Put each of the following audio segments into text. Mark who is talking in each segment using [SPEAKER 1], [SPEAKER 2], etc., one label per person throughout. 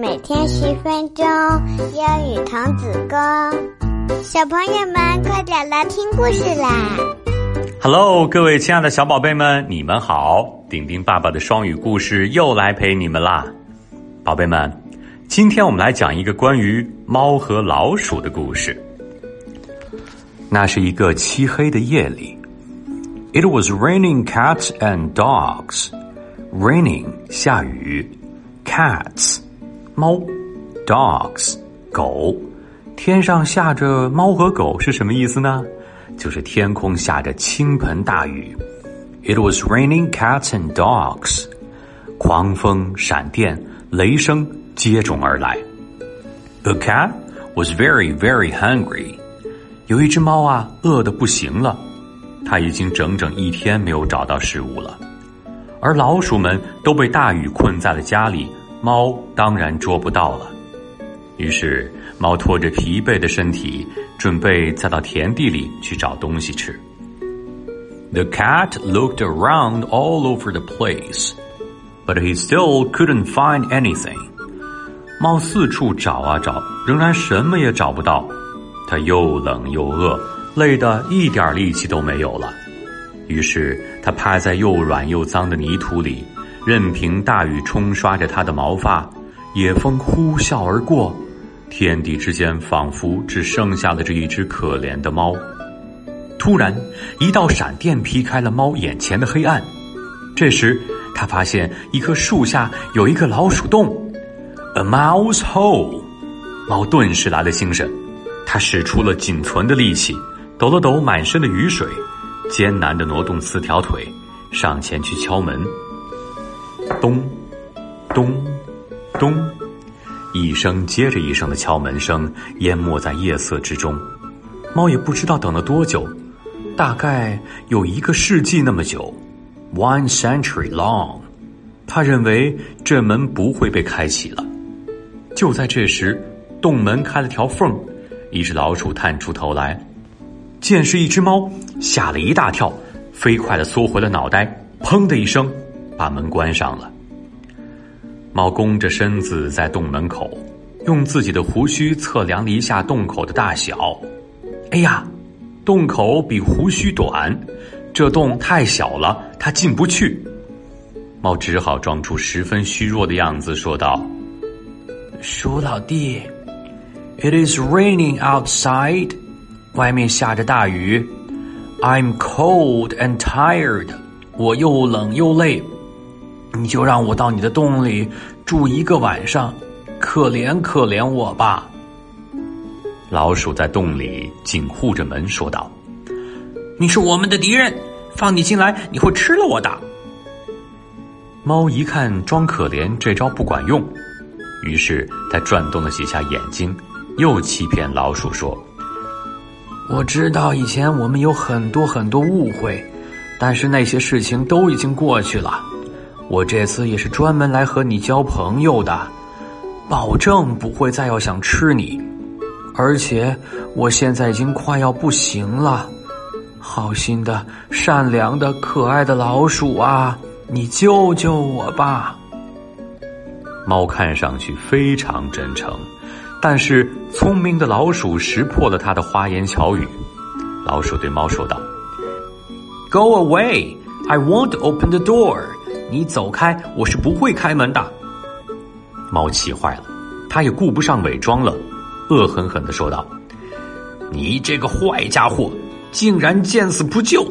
[SPEAKER 1] 每天十分钟，英语童子功。小朋友们，快点来听故事啦
[SPEAKER 2] ！Hello，各位亲爱的小宝贝们，你们好！丁丁爸爸的双语故事又来陪你们啦，宝贝们，今天我们来讲一个关于猫和老鼠的故事。那是一个漆黑的夜里，It was raining cats and dogs. Raining 下雨，cats。猫，dogs，狗，天上下着猫和狗是什么意思呢？就是天空下着倾盆大雨。It was raining cats and dogs，狂风、闪电、雷声接踵而来。The cat was very very hungry，有一只猫啊，饿得不行了，它已经整整一天没有找到食物了。而老鼠们都被大雨困在了家里。猫当然捉不到了，于是猫拖着疲惫的身体，准备再到田地里去找东西吃。The cat looked around all over the place, but he still couldn't find anything. 猫四处找啊找，仍然什么也找不到。它又冷又饿，累得一点力气都没有了。于是它趴在又软又脏的泥土里。任凭大雨冲刷着他的毛发，野风呼啸而过，天地之间仿佛只剩下了这一只可怜的猫。突然，一道闪电劈开了猫眼前的黑暗。这时，他发现一棵树下有一个老鼠洞，a mouse hole。猫顿时来了精神，他使出了仅存的力气，抖了抖满身的雨水，艰难地挪动四条腿，上前去敲门。咚，咚，咚，一声接着一声的敲门声淹没在夜色之中。猫也不知道等了多久，大概有一个世纪那么久，one century long。他认为这门不会被开启了。就在这时，洞门开了条缝，一只老鼠探出头来，见是一只猫，吓了一大跳，飞快的缩回了脑袋，砰的一声。把门关上了。猫弓着身子在洞门口，用自己的胡须测量了一下洞口的大小。哎呀，洞口比胡须短，这洞太小了，它进不去。猫只好装出十分虚弱的样子，说道：“
[SPEAKER 3] 鼠老弟，It is raining outside，外面下着大雨。I'm cold and tired，我又冷又累。”你就让我到你的洞里住一个晚上，可怜可怜我吧。
[SPEAKER 2] 老鼠在洞里紧护着门说道：“
[SPEAKER 3] 你是我们的敌人，放你进来你会吃了我的。”
[SPEAKER 2] 猫一看装可怜这招不管用，于是它转动了几下眼睛，又欺骗老鼠说：“
[SPEAKER 3] 我知道以前我们有很多很多误会，但是那些事情都已经过去了。”我这次也是专门来和你交朋友的，保证不会再要想吃你，而且我现在已经快要不行了。好心的、善良的、可爱的老鼠啊，你救救我吧！
[SPEAKER 2] 猫看上去非常真诚，但是聪明的老鼠识破了他的花言巧语。老鼠对猫说道
[SPEAKER 3] ：“Go away! I won't open the door.” 你走开，我是不会开门的。
[SPEAKER 2] 猫气坏了，它也顾不上伪装了，恶狠狠的说道：“
[SPEAKER 3] 你这个坏家伙，竟然见死不救！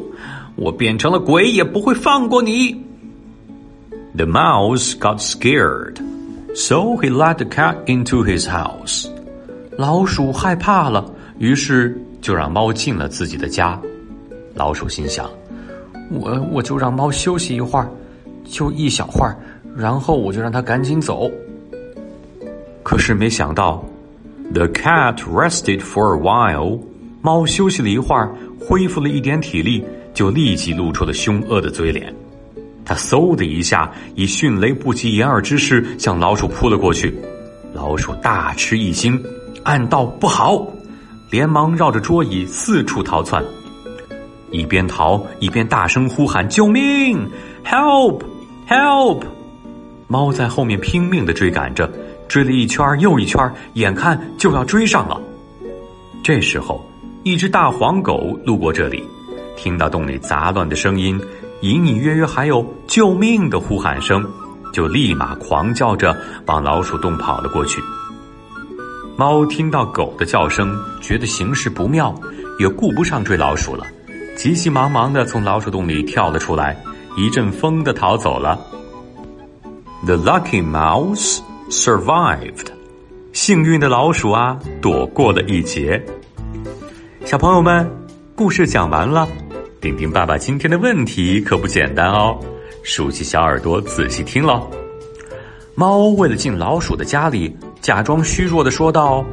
[SPEAKER 3] 我变成了鬼也不会放过你。”
[SPEAKER 2] The mouse got scared, so he let the cat into his house. 老鼠害怕了，于是就让猫进了自己的家。老鼠心想：“
[SPEAKER 3] 我我就让猫休息一会儿。”就一小会儿，然后我就让他赶紧走。
[SPEAKER 2] 可是没想到，the cat rested for a while。猫休息了一会儿，恢复了一点体力，就立即露出了凶恶的嘴脸。它嗖的一下，以迅雷不及掩耳之势向老鼠扑了过去。老鼠大吃一惊，暗道不好，连忙绕着桌椅四处逃窜，一边逃一边大声呼喊：“救命！Help！” Help！猫在后面拼命的追赶着，追了一圈又一圈，眼看就要追上了。这时候，一只大黄狗路过这里，听到洞里杂乱的声音，隐隐约约还有救命的呼喊声，就立马狂叫着往老鼠洞跑了过去。猫听到狗的叫声，觉得形势不妙，也顾不上追老鼠了，急急忙忙的从老鼠洞里跳了出来，一阵风的逃走了。The lucky mouse survived。幸运的老鼠啊，躲过了一劫。小朋友们，故事讲完了。丁丁爸爸今天的问题可不简单哦，竖起小耳朵仔细听喽。猫为了进老鼠的家里，假装虚弱的说道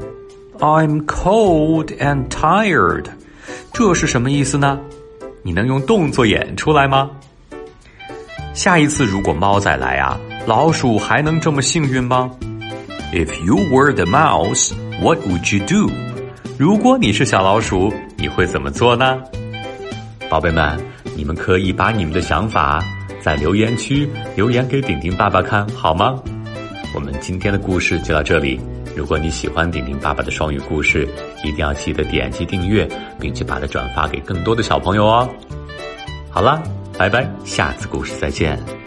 [SPEAKER 2] ：“I'm cold and tired。”这是什么意思呢？你能用动作演出来吗？下一次如果猫再来啊，老鼠还能这么幸运吗？If you were the mouse, what would you do？如果你是小老鼠，你会怎么做呢？宝贝们，你们可以把你们的想法在留言区留言给顶顶爸爸看好吗？我们今天的故事就到这里。如果你喜欢顶顶爸爸的双语故事，一定要记得点击订阅，并且把它转发给更多的小朋友哦。好了。拜拜，下次故事再见。